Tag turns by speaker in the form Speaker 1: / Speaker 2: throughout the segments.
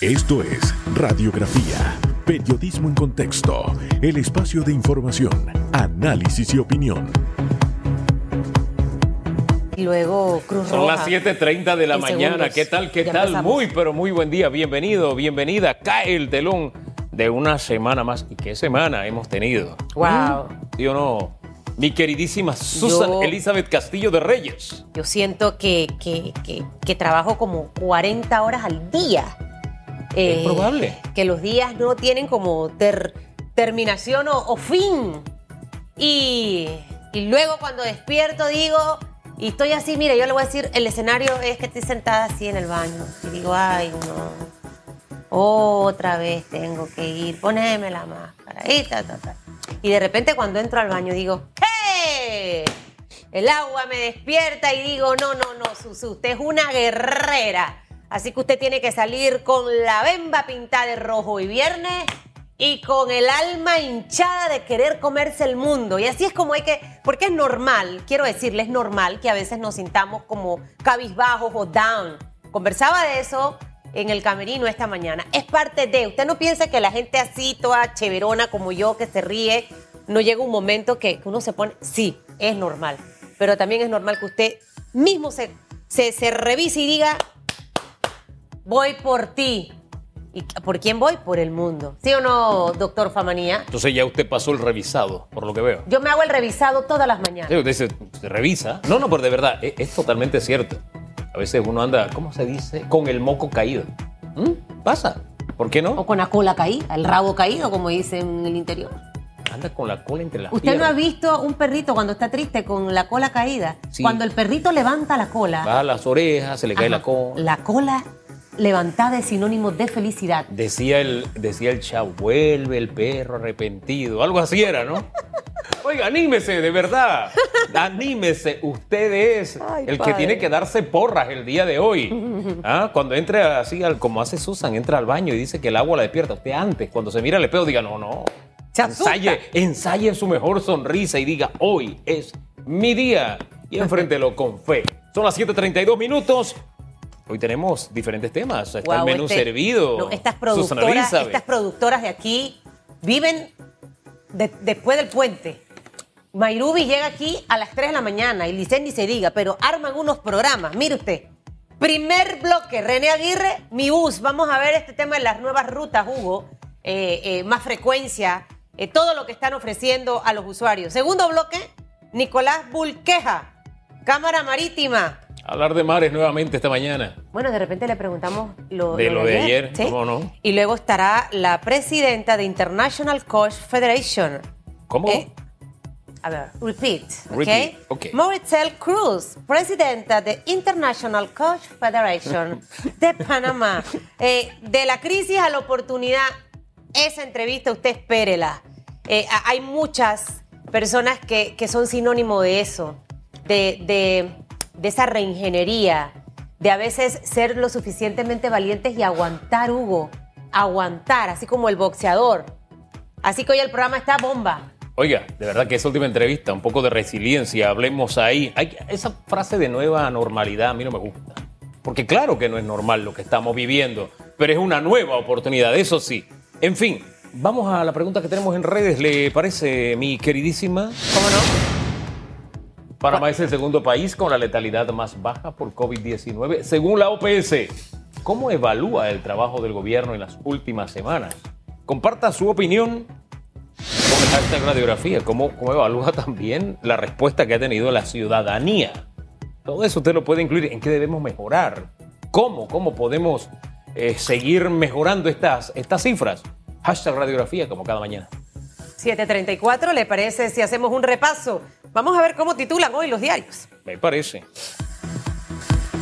Speaker 1: Esto es Radiografía, Periodismo en Contexto, el espacio de información, análisis y opinión.
Speaker 2: Y luego Cruz
Speaker 3: Son
Speaker 2: Roja.
Speaker 3: las 7.30 de la
Speaker 2: En
Speaker 3: mañana.
Speaker 2: segundos.
Speaker 3: ¿Qué tal? ¿Qué
Speaker 2: Ya
Speaker 3: tal?
Speaker 2: empezamos.
Speaker 3: Muy, pero muy buen día. Bienvenido, bienvenida. Cae el telón de una semana más. ¿Y qué semana hemos tenido?
Speaker 2: Wow.
Speaker 3: ¿Sí o no? Mi queridísima Susan
Speaker 2: Yo-
Speaker 3: Elizabeth Castillo de Reyes.
Speaker 2: Yo siento que, que, que- que trabajo como 40 horas al día. Eh,
Speaker 3: Es probable.
Speaker 2: Que los días no tienen como ter- terminación o, o fin. Y, y luego cuando despierto digo, y estoy así, mira, yo le voy a decir, el escenario es que estoy sentada así en el baño. Y digo, ay, no. Otra vez tengo que ir, poneme la máscara. Y, ta, ta, ta. y de repente cuando entro al baño digo, ¡hey! El agua me despierta y digo, no, no, no, Susu, usted es una guerrera. Así que usted tiene que salir con la bemba pintada de rojo y viernes y con el alma hinchada de querer comerse el mundo. Y así es como hay que, porque es normal, quiero decirle, es normal que a veces nos sintamos como cabizbajos o down. Conversaba de eso en el camerino esta mañana. Es parte de, usted no piensa que la gente así, toda cheverona como yo, que se ríe, no llega un momento que uno se pone, sí, es normal. Pero también es normal que usted mismo se, se revise y diga, voy por ti. ¿Y por quién voy? Por el mundo. ¿Sí o no, doctor Famanía?
Speaker 3: Entonces ya usted pasó el revisado, por lo que veo.
Speaker 2: Yo me hago el revisado todas las mañanas.
Speaker 3: Sí, usted se, se revisa. No, no, pero de verdad, es, es totalmente cierto. A veces uno anda, ¿cómo se dice? Con el moco caído. ¿Mm? Pasa. ¿Por qué
Speaker 2: O
Speaker 3: no?
Speaker 2: con la cola caída, el rabo caído, como dicen en el interior.
Speaker 3: Anda con la cola entre las
Speaker 2: ¿Usted no ha visto un perrito cuando está triste con la cola caída?
Speaker 3: Sí.
Speaker 2: Cuando el perrito levanta la cola.
Speaker 3: Baja las orejas, se le cae la cola.
Speaker 2: La cola levantada es sinónimo de felicidad.
Speaker 3: Decía el, decía el chavo, vuelve el perro arrepentido. Algo así era, ¿no? Oiga, anímese, de verdad. Anímese. Usted es
Speaker 2: Ay,
Speaker 3: el que tiene que darse porras el día de hoy. ¿Ah? Cuando entre así, al- como hace Susan, entra al baño y dice que el agua la despierta. Usted antes, cuando se mira al espejo, diga, no, no. Ensaye, ensaye su mejor sonrisa y diga, hoy es mi día. Y enfréntelo con fe. Son las 7.32 minutos. Hoy tenemos diferentes temas. Está el menú
Speaker 2: este-
Speaker 3: servido.
Speaker 2: no, estas, productoras, estas productoras de aquí viven de- después del puente. Mayrubi llega aquí a las 3 de la mañana y Licen ni se diga, pero arman unos programas. Mire usted. Primer bloque, René Aguirre, mi bus. Vamos a ver este tema de las nuevas rutas, Hugo. Eh, eh, más frecuencia, eh, todo lo que están ofreciendo a los usuarios. Segundo bloque, Nicolás Bulqueja, Cámara Marítima.
Speaker 3: Hablar de mares nuevamente esta mañana.
Speaker 2: Bueno, de repente le preguntamos lo
Speaker 3: De lo de ayer, ¿cómo no?
Speaker 2: Y luego estará la presidenta de International Coach Federation.
Speaker 3: ¿Cómo?
Speaker 2: Eh, a ver, repeat.
Speaker 3: Repeat, ok.
Speaker 2: Mauritel Cruz, presidenta de International Coach Federation de Panamá. Eh, de la crisis a la oportunidad, esa entrevista usted espérela. Eh, hay muchas personas que, que son sinónimo de eso, de, de- de esa reingeniería, de a veces ser lo suficientemente valientes y aguantar, Hugo, aguantar, así como el boxeador. Así que hoy el programa está bomba.
Speaker 3: Oiga, de verdad que esa última entrevista, un poco de resiliencia, hablemos ahí. Hay, esa frase de nueva normalidad a mí no me gusta. Porque claro que no es normal lo que estamos viviendo, pero es una nueva oportunidad, eso sí. En fin, vamos a la pregunta que tenemos en redes, ¿le parece, mi queridísima?
Speaker 2: ¿Cómo no?
Speaker 3: Panamá es el segundo país con la letalidad más baja por COVID-19, según la OPS. ¿Cómo evalúa el trabajo del gobierno en las últimas semanas? Comparta su opinión con hashtag radiografía. ¿Cómo, ¿Cómo evalúa también la respuesta que ha tenido la ciudadanía? Todo eso usted lo puede incluir en qué debemos mejorar. ¿Cómo? ¿Cómo podemos eh, seguir mejorando estas, estas cifras? Hashtag radiografía como cada mañana.
Speaker 2: 734, ¿le parece si hacemos un repaso? Vamos a ver cómo titulan hoy los diarios.
Speaker 3: Me parece.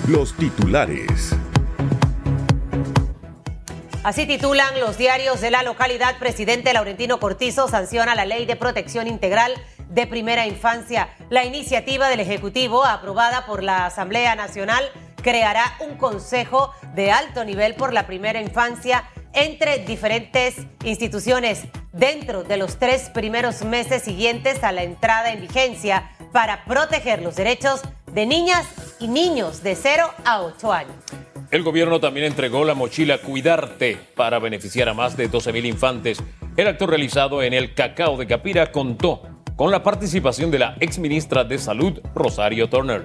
Speaker 1: Los titulares.
Speaker 2: Así titulan los diarios de la localidad. Presidente Laurentino Cortizo sanciona la ley de protección integral de primera infancia. La iniciativa del Ejecutivo, aprobada por la Asamblea Nacional, creará un consejo de alto nivel por la primera infancia entre diferentes instituciones dentro de los tres primeros meses siguientes a la entrada en vigencia para proteger los derechos de niñas y niños de 0 a 8 años.
Speaker 3: El gobierno también entregó la mochila Cuidarte para beneficiar a más de 12.000 infantes. El acto realizado en el Cacao de Capira contó con la participación de la exministra de Salud, Rosario Turner.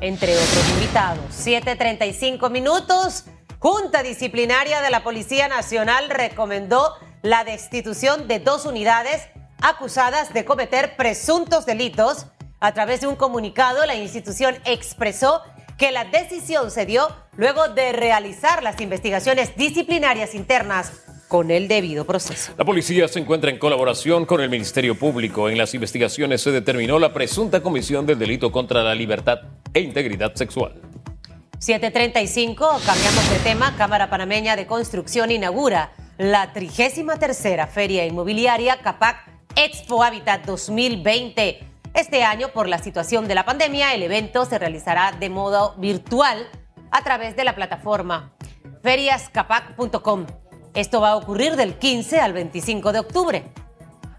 Speaker 2: Entre otros invitados, 7.35 minutos. Junta Disciplinaria de la Policía Nacional recomendó la destitución de dos unidades acusadas de cometer presuntos delitos. A través de un comunicado, la institución expresó que la decisión se dio luego de realizar las investigaciones disciplinarias internas con el debido proceso.
Speaker 3: La policía se encuentra en colaboración con el Ministerio Público. En las investigaciones se determinó la presunta comisión del delito contra la libertad e integridad sexual.
Speaker 2: 735, cambiamos de tema. Cámara Panameña de Construcción inaugura la 33 Feria Inmobiliaria Capac Expo Habitat 2020. Este año, por la situación de la pandemia, el evento se realizará de modo virtual a través de la plataforma feriascapac.com. Esto va a ocurrir del 15 al 25 de octubre.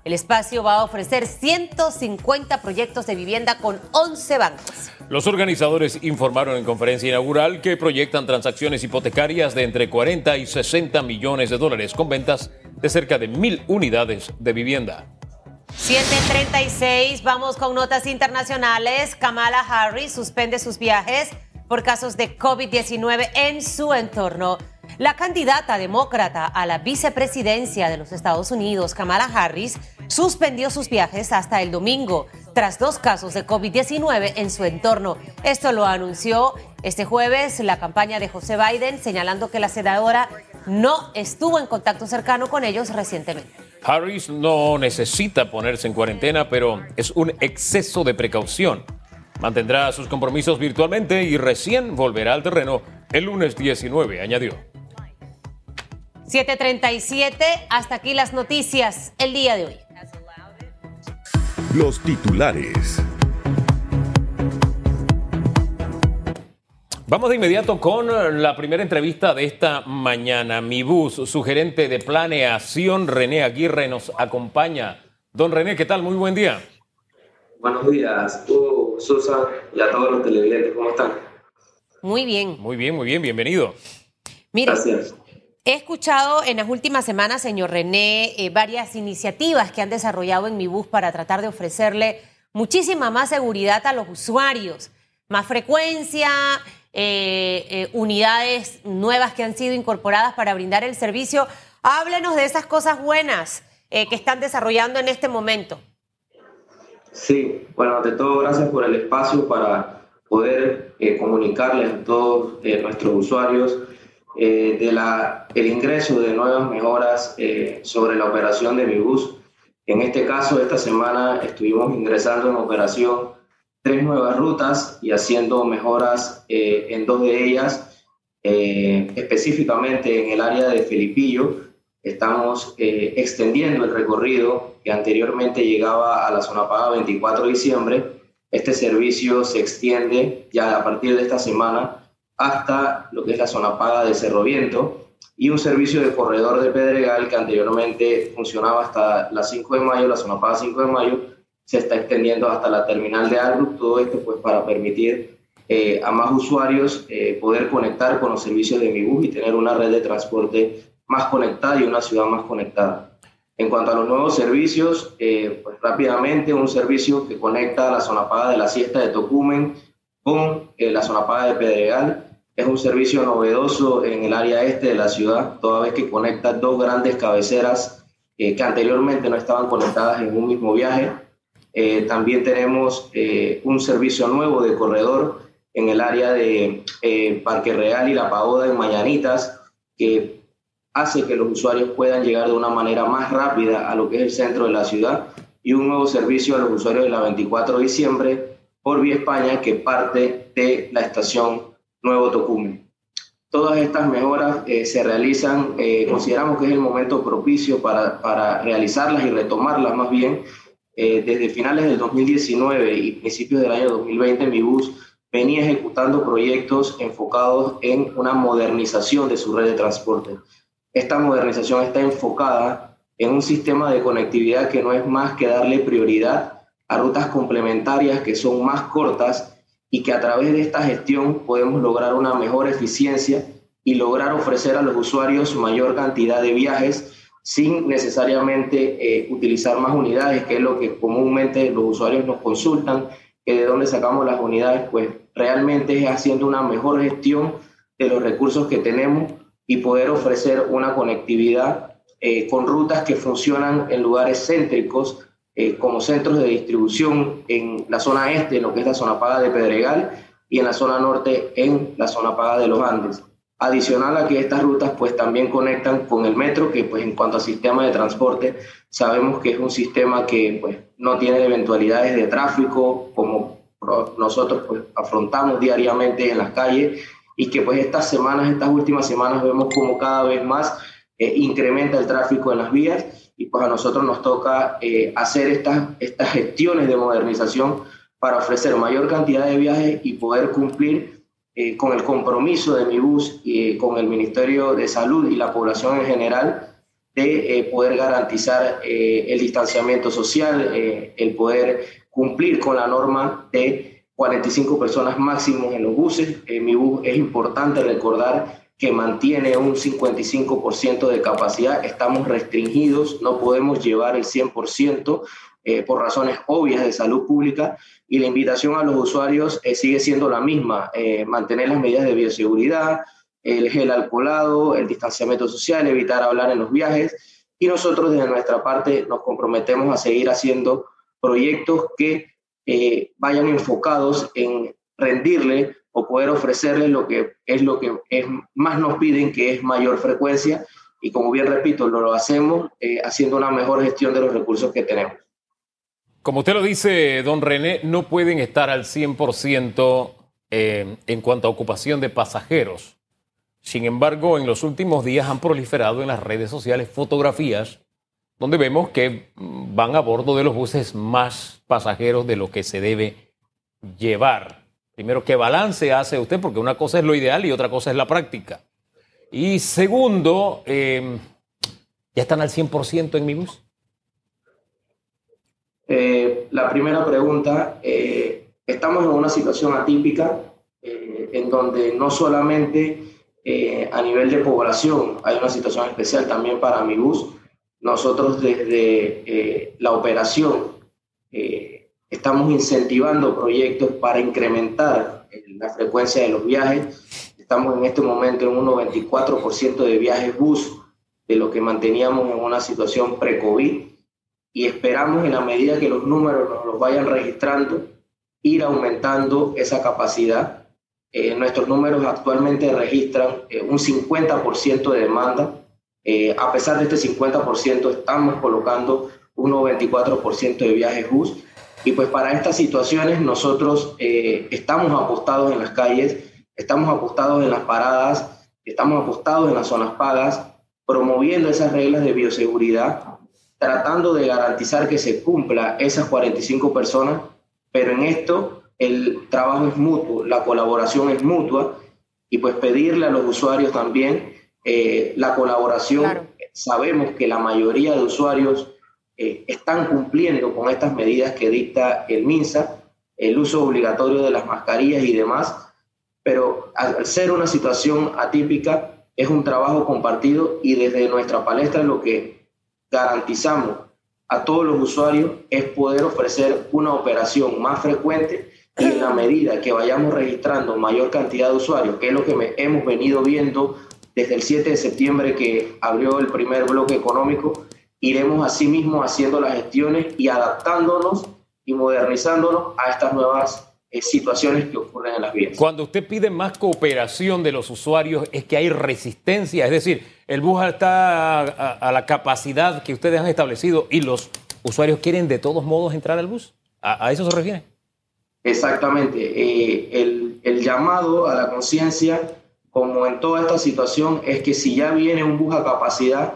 Speaker 2: El espacio va a ofrecer 150 proyectos de vivienda con 11 bancos.
Speaker 3: Los organizadores informaron en conferencia inaugural que proyectan transacciones hipotecarias de entre 40 y 60 millones de dólares con ventas de cerca de mil unidades de vivienda.
Speaker 2: 736, vamos con notas internacionales. Kamala Harris suspende sus viajes por casos de COVID-19 en su entorno. La candidata demócrata a la vicepresidencia de los Estados Unidos, Kamala Harris, suspendió sus viajes hasta el domingo tras dos casos de COVID-19 en su entorno. Esto lo anunció este jueves la campaña de José Biden, señalando que la senadora no estuvo en contacto cercano con ellos recientemente.
Speaker 3: Harris no necesita ponerse en cuarentena, pero es un exceso de precaución. Mantendrá sus compromisos virtualmente y recién volverá al terreno el lunes 19, añadió.
Speaker 2: 737, hasta aquí las noticias el día de hoy.
Speaker 1: Los titulares.
Speaker 3: Vamos de inmediato con la primera entrevista de esta mañana. Mi bus, su gerente de planeación, René Aguirre, nos acompaña. Don René, ¿qué tal? Muy buen día.
Speaker 4: Buenos días, tú, Susan, y a todos los televidentes. ¿Cómo están?
Speaker 2: Muy bien.
Speaker 3: Muy bien, muy bien, bienvenido.
Speaker 2: Mire, Gracias. He escuchado en las últimas semanas, señor René, eh, varias iniciativas que han desarrollado en mi bus para tratar de ofrecerle muchísima más seguridad a los usuarios, más frecuencia, eh, eh, unidades nuevas que han sido incorporadas para brindar el servicio. Háblenos de esas cosas buenas que están desarrollando en este momento.
Speaker 4: Sí, bueno, ante todo, gracias por el espacio para poder comunicarles a todos nuestros usuarios de la, el ingreso de nuevas mejoras sobre la operación de mi bus. En este caso, esta semana estuvimos ingresando en operación tres nuevas rutas y haciendo mejoras eh, en dos de ellas, eh, específicamente en el área de Felipillo. Estamos eh, extendiendo el recorrido que anteriormente llegaba a la zona paga 24 de diciembre. Este servicio se extiende ya a partir de esta semana hasta lo que es la zona paga de Cerro Viento y un servicio de corredor de Pedregal que anteriormente funcionaba hasta la 5 de mayo, la zona paga 5 de mayo, se está extendiendo hasta la terminal de Albrook, todo esto pues para permitir eh, a más usuarios eh, poder conectar con los servicios de mi bus y tener una red de transporte más conectada y una ciudad más conectada. En cuanto a los nuevos servicios, eh, pues rápidamente un servicio que conecta la zona paga de la siesta de Tocumen con la zona paga de Pedregal. Es un servicio novedoso en el área este de la ciudad, toda vez que conecta dos grandes cabeceras que anteriormente no estaban conectadas en un mismo viaje. Eh, también tenemos eh, un servicio nuevo de corredor en el área de eh, Parque Real y La Pagoda en Mañanitas, que hace que los usuarios puedan llegar de una manera más rápida a lo que es el centro de la ciudad, y un nuevo servicio a los usuarios de la 24 de diciembre por Vía España, que parte de la estación Nuevo Tocumen. Todas estas mejoras se realizan, consideramos que es el momento propicio para, para realizarlas y retomarlas más bien, eh, desde finales del 2019 y principios del año 2020, mi bus venía ejecutando proyectos enfocados en una modernización de su red de transporte. Esta modernización está enfocada en un sistema de conectividad que no es más que darle prioridad a rutas complementarias que son más cortas y que a través de esta gestión podemos lograr una mejor eficiencia y lograr ofrecer a los usuarios mayor cantidad de viajes sin necesariamente eh, utilizar más unidades, que es lo que comúnmente los usuarios nos consultan, que de dónde sacamos las unidades, pues realmente es haciendo una mejor gestión de los recursos que tenemos y poder ofrecer una conectividad eh, con rutas que funcionan en lugares céntricos, eh, como centros de distribución en la zona este, en lo que es la zona paga de Pedregal, y en la zona norte, en la zona paga de los Andes. Adicional a que estas rutas pues también conectan con el metro, que pues en cuanto a sistema de transporte, sabemos que es un sistema que pues no tiene eventualidades de tráfico como nosotros pues afrontamos diariamente en las calles y que pues estas semanas, estas últimas semanas vemos como cada vez más eh, incrementa el tráfico en las vías y pues a nosotros nos toca eh, hacer estas, estas gestiones de modernización para ofrecer mayor cantidad de viajes y poder cumplir eh, con el compromiso de mi bus y con el Ministerio de Salud y la población en general de eh, poder garantizar eh, el distanciamiento social, el poder cumplir con la norma de 45 personas máximos en los buses. mi bus es importante recordar que mantiene un 55% de capacidad, estamos restringidos, no podemos llevar el 100%, eh, por razones obvias de salud pública y la invitación a los usuarios eh, sigue siendo la misma, eh, mantener las medidas de bioseguridad, el gel alcoholado, el distanciamiento social, evitar hablar en los viajes y nosotros desde nuestra parte nos comprometemos a seguir haciendo proyectos que vayan enfocados en rendirle o poder ofrecerle lo que es lo que es, más nos piden, que es mayor frecuencia. Y como bien repito, lo, hacemos haciendo una mejor gestión de los recursos que tenemos.
Speaker 3: Como usted lo dice, don René, no pueden estar al 100% eh, en cuanto a ocupación de pasajeros. Sin embargo, en los últimos días han proliferado en las redes sociales fotografías donde vemos que van a bordo de los buses más pasajeros de lo que se debe llevar. Primero, ¿qué balance hace usted? Porque una cosa es lo ideal y otra cosa es la práctica. Y segundo, eh, ¿ya están al 100% en mi bus?
Speaker 4: Eh, la primera pregunta, eh, estamos en una situación atípica eh, en donde no solamente a nivel de población hay una situación especial también para mi bus. Nosotros desde la operación estamos incentivando proyectos para incrementar la frecuencia de los viajes. Estamos en este momento en un 94% de viajes bus de lo que manteníamos en una situación pre-COVID y esperamos en la medida que los números nos los vayan registrando, ir aumentando esa capacidad. Eh, nuestros números actualmente registran eh, un 50% de demanda. Eh, a pesar de este 50%, estamos colocando un 94% de viajes bus. Y pues para estas situaciones nosotros estamos apostados en las calles, estamos apostados en las paradas, estamos apostados en las zonas pagas, promoviendo esas reglas de bioseguridad tratando de garantizar que se cumpla esas 45 personas, pero en esto el trabajo es mutuo, la colaboración es mutua y pues pedirle a los usuarios también eh, la colaboración. Sabemos que la mayoría de usuarios eh, están cumpliendo con estas medidas que dicta el MINSA, el uso obligatorio de las mascarillas y demás, pero al ser una situación atípica es un trabajo compartido y desde nuestra palestra lo que garantizamos a todos los usuarios es poder ofrecer una operación más frecuente y en la medida que vayamos registrando mayor cantidad de usuarios, que es lo que hemos venido viendo desde el 7 de septiembre que abrió el primer bloque económico, iremos asimismo haciendo las gestiones y adaptándonos y modernizándonos a estas nuevas eh, situaciones que ocurren en las vías.
Speaker 3: Cuando usted pide más cooperación de los usuarios, es que hay resistencia, es decir, el bus está a, la capacidad que ustedes han establecido y los usuarios quieren de todos modos entrar al bus. ¿A, eso se refiere?
Speaker 4: Exactamente. Eh, el, el llamado a la conciencia, como en toda esta situación, es que si ya viene un bus a capacidad,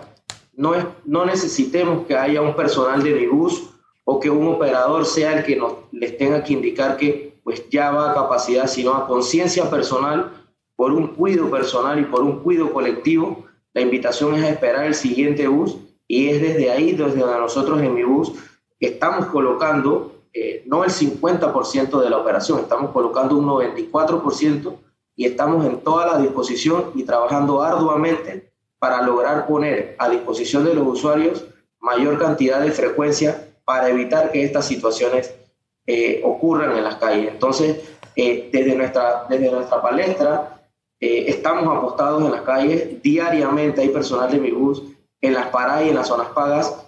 Speaker 4: no, es, no necesitemos que haya un personal de mi bus o que un operador sea el que nos les tenga que indicar que pues ya va a capacidad, sino a conciencia personal, por un cuido personal y por un cuido colectivo. La invitación es a esperar el siguiente bus y es desde ahí, desde nosotros en mi bus, estamos colocando eh, no el 50% de la operación, estamos colocando un 94% y estamos en toda la disposición y trabajando arduamente para lograr poner a disposición de los usuarios mayor cantidad de frecuencia para evitar que estas situaciones eh, ocurran en las calles. Entonces, eh, desde, nuestra, desde nuestra palestra, eh, estamos apostados en las calles, diariamente hay personal de mi bus en las paradas y en las zonas pagas,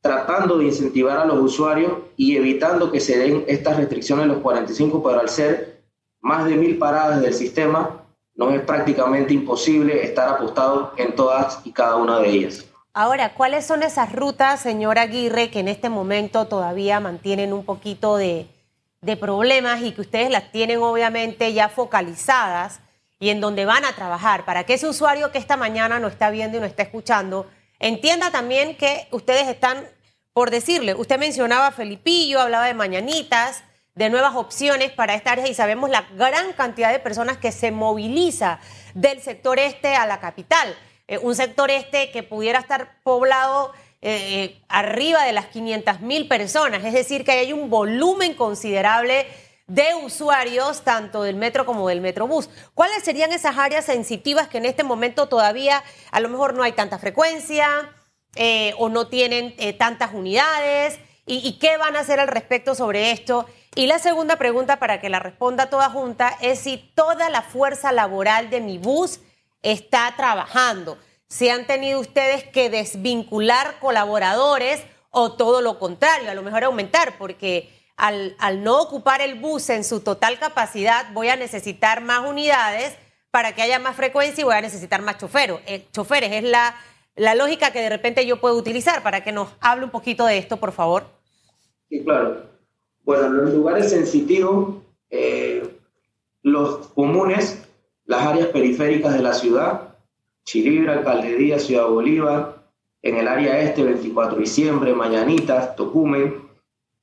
Speaker 4: tratando de incentivar a los usuarios y evitando que se den estas restricciones los 45, pero al ser más de mil paradas del sistema, nos es prácticamente imposible estar apostado en todas y cada una de ellas.
Speaker 2: Ahora, ¿cuáles son esas rutas, señor Aguirre, que en este momento todavía mantienen un poquito de, problemas y que ustedes las tienen obviamente ya focalizadas y en donde van a trabajar para que ese usuario que esta mañana no está viendo y no está escuchando entienda también que ustedes están por decirle, usted mencionaba Felipillo, hablaba de mañanitas, de nuevas opciones para esta área y sabemos la gran cantidad de personas que se moviliza del sector este a la capital. Eh, un sector este que pudiera estar poblado eh, eh, arriba de las 500 mil personas, es decir, que hay un volumen considerable de usuarios, tanto del metro como del metrobús. ¿Cuáles serían esas áreas sensitivas que en este momento todavía a lo mejor no hay tanta frecuencia o no tienen tantas unidades? ¿Y, qué van a hacer al respecto sobre esto? Y la segunda pregunta, para que la responda toda junta, es si toda la fuerza laboral de mi bus está trabajando. Si han tenido ustedes que desvincular colaboradores o todo lo contrario, a lo mejor aumentar, porque al, no ocupar el bus en su total capacidad, voy a necesitar más unidades para que haya más frecuencia y voy a necesitar más choferos. Eh, choferes. Es la, la lógica que de repente yo puedo utilizar para que nos hable un poquito de esto, por favor.
Speaker 4: Sí, claro. Bueno, en los lugares sensitivos, eh, los comunes, las áreas periféricas de la ciudad, Chilibra, Caldería, Ciudad Bolívar, en el área este, 24 de diciembre, Mañanitas, Tocumen.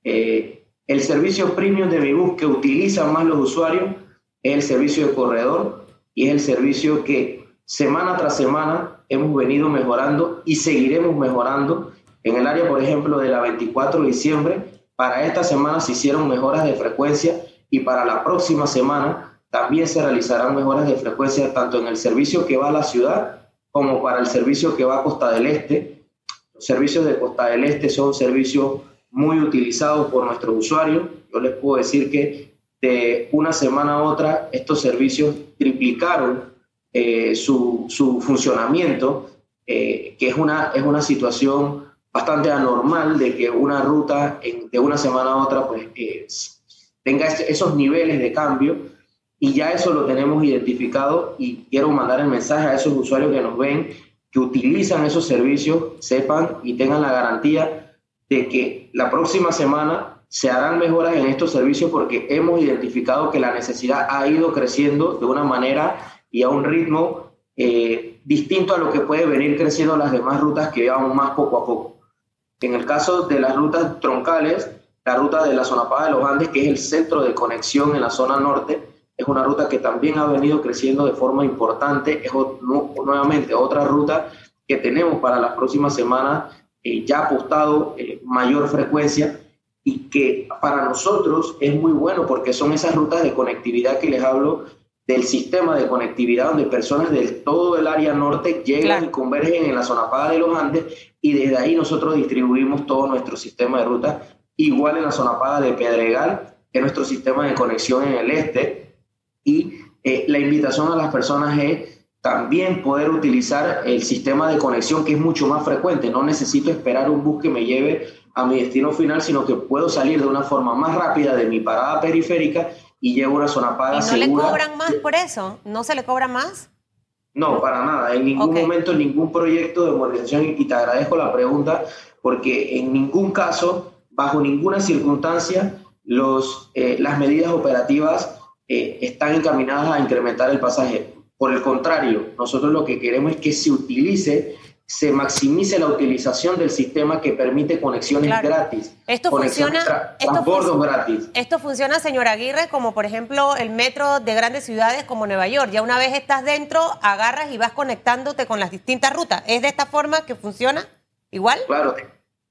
Speaker 4: Eh, el servicio premium de mi bus que utilizan más los usuarios es el servicio de corredor y es el servicio que semana tras semana hemos venido mejorando y seguiremos mejorando. En el área, por ejemplo, de la 24 de diciembre, para esta semana se hicieron mejoras de frecuencia y para la próxima semana también se realizarán mejoras de frecuencia tanto en el servicio que va a la ciudad como para el servicio que va a Costa del Este. Los servicios de Costa del Este son servicios muy utilizados por nuestros usuarios. Yo les puedo decir que de una semana a otra estos servicios triplicaron eh, su, su, funcionamiento, eh, que es una, es una situación bastante anormal de que una ruta de una semana a otra pues eh, tenga esos niveles de cambio y ya eso lo tenemos identificado y quiero mandar el mensaje a esos usuarios que nos ven, que utilizan esos servicios, sepan y tengan la garantía de que la próxima semana se harán mejoras en estos servicios porque hemos identificado que la necesidad ha ido creciendo de una manera y a un ritmo eh, distinto a lo que puede venir creciendo las demás rutas que llevamos más poco a poco. En el caso de las rutas troncales, la ruta de la zona Paga de los Andes, que es el centro de conexión en la zona norte, es una ruta que también ha venido creciendo de forma importante. Es nuevamente otra ruta que tenemos para las próximas semanas eh, ya apostado eh, mayor frecuencia y que para nosotros es muy bueno porque son esas rutas de conectividad que les hablo del sistema de conectividad donde personas de todo el área norte llegan y convergen en la zona paga de los Andes y desde ahí nosotros distribuimos todo nuestro sistema de ruta, igual en la zona paga de Pedregal, que es nuestro sistema de conexión en el este. Y eh, la invitación a las personas es también poder utilizar el sistema de conexión que es mucho más frecuente. No necesito esperar un bus que me lleve a mi destino final, sino que puedo salir de una forma más rápida de mi parada periférica y llevo una zona paga
Speaker 2: ¿Y no le cobran más por eso? ¿No se le cobra más?
Speaker 4: No, para nada. En ningún momento, en ningún proyecto de modernización, y te agradezco la pregunta, porque en ningún caso, bajo ninguna circunstancia, los, eh, las medidas operativas eh, están encaminadas a incrementar el pasaje. Por el contrario, nosotros lo que queremos es que se utilice se maximice la utilización del sistema que permite conexiones gratis.
Speaker 2: Esto funciona, esto gratis. Esto funciona, señor Aguirre, como por ejemplo el metro de grandes ciudades como Nueva York. Ya una vez estás dentro, agarras y vas conectándote con las distintas rutas. ¿Es de esta forma que funciona? ¿Igual?
Speaker 4: Claro,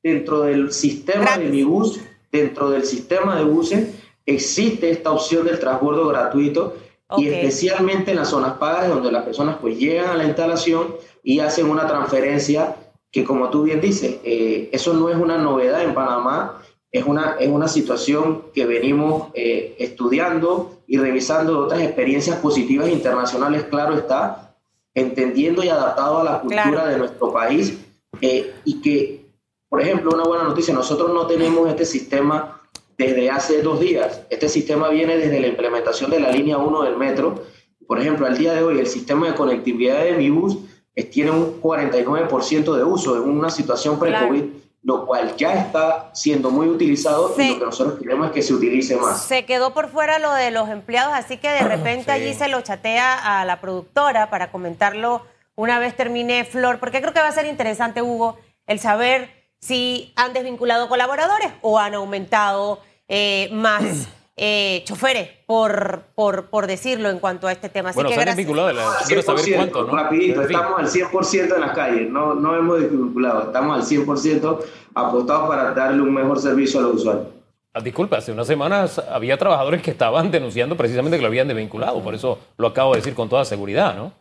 Speaker 4: dentro del sistema de mi bus dentro del sistema de buses existe esta opción del transbordo gratuito y especialmente en las zonas pagas donde las personas pues llegan a la instalación y hacen una transferencia que como tú bien dices, eh, eso no es una novedad en Panamá, es una, es una situación que venimos eh, estudiando y revisando otras experiencias positivas internacionales, claro está, entendiendo y adaptado a la cultura de nuestro país eh, y que, por ejemplo, una buena noticia, nosotros no tenemos este sistema desde hace dos días. Este sistema viene desde la implementación de la línea 1 del metro. Por ejemplo, al día de hoy el sistema de conectividad de mi bus tiene un 49% de uso en una situación pre-COVID, lo cual ya está siendo muy utilizado y lo que nosotros queremos es que se utilice más.
Speaker 2: Se quedó por fuera lo de los empleados, así que de repente allí se lo chatea a la productora para comentarlo una vez termine Flor, porque creo que va a ser interesante, Hugo, el saber si han desvinculado colaboradores o han aumentado eh, más eh, choferes, por, por, por, decirlo en cuanto a este tema.
Speaker 3: Así bueno, que se han desvinculado, quiero saber cuánto, ¿no?
Speaker 4: Rapidito, estamos al 100% en las calles, no, no hemos desvinculado, estamos al 100% apostados para darle un mejor servicio a los usuarios.
Speaker 3: Ah, disculpa, hace unas semanas había trabajadores que estaban denunciando precisamente que lo habían desvinculado, por eso lo acabo de decir con toda seguridad, ¿no?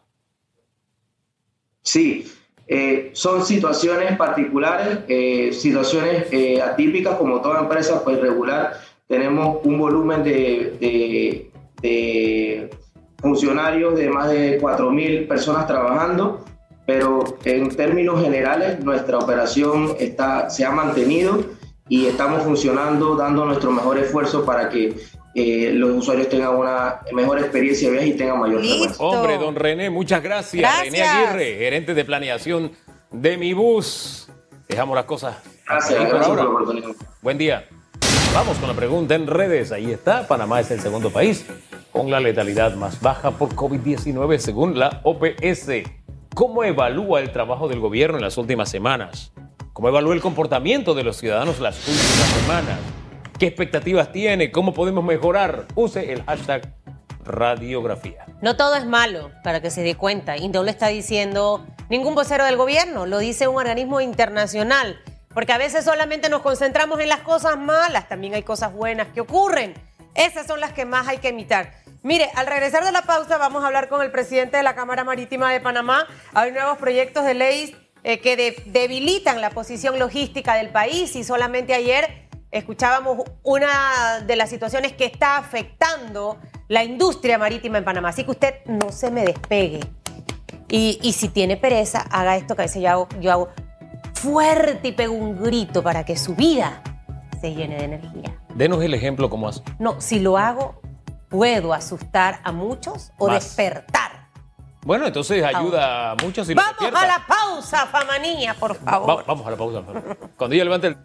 Speaker 4: Sí, eh, son situaciones particulares, eh, situaciones eh, atípicas, como toda empresa pues regular. Tenemos un volumen de, de funcionarios de más de 4.000 personas trabajando, pero en términos generales nuestra operación está, se ha mantenido y estamos funcionando, dando nuestro mejor esfuerzo para que eh, los usuarios tengan una mejor experiencia de viaje y tengan mayor frecuencia.
Speaker 3: Hombre, don René, muchas gracias. René Aguirre, gerente de planeación de mi bus. Dejamos las cosas.
Speaker 4: Gracias, gracias por, la oportunidad.
Speaker 3: Buen día. Vamos con la pregunta en redes. Ahí está. Panamá es el segundo país con la letalidad más baja por COVID-19 según la OPS. ¿Cómo evalúa el trabajo del gobierno en las últimas semanas? ¿Cómo evalúa el comportamiento de los ciudadanos las últimas semanas? ¿Qué expectativas tiene? ¿Cómo podemos mejorar? Use el hashtag radiografía.
Speaker 2: No todo es malo, para que se dé cuenta. Lo está diciendo ningún vocero del gobierno, lo dice un organismo internacional. Porque a veces solamente nos concentramos en las cosas malas, también hay cosas buenas que ocurren. Esas son las que más hay que imitar. Mire, al regresar de la pausa vamos a hablar con el presidente de la Cámara Marítima de Panamá. Hay nuevos proyectos de ley eh, que debilitan la posición logística del país y solamente ayer escuchábamos una de las situaciones que está afectando la industria marítima en Panamá. Así que usted no se me despegue. Y, si tiene pereza, haga esto que a veces yo yo hago fuerte y pego un grito para que su vida se llene de energía.
Speaker 3: Denos el ejemplo cómo hace.
Speaker 2: No, si lo hago, puedo asustar a muchos o despertar.
Speaker 3: Bueno, entonces ayuda a muchos y
Speaker 2: Vamos a la pausa, Famanía, por favor.
Speaker 3: vamos a la pausa. Cuando ella levante el...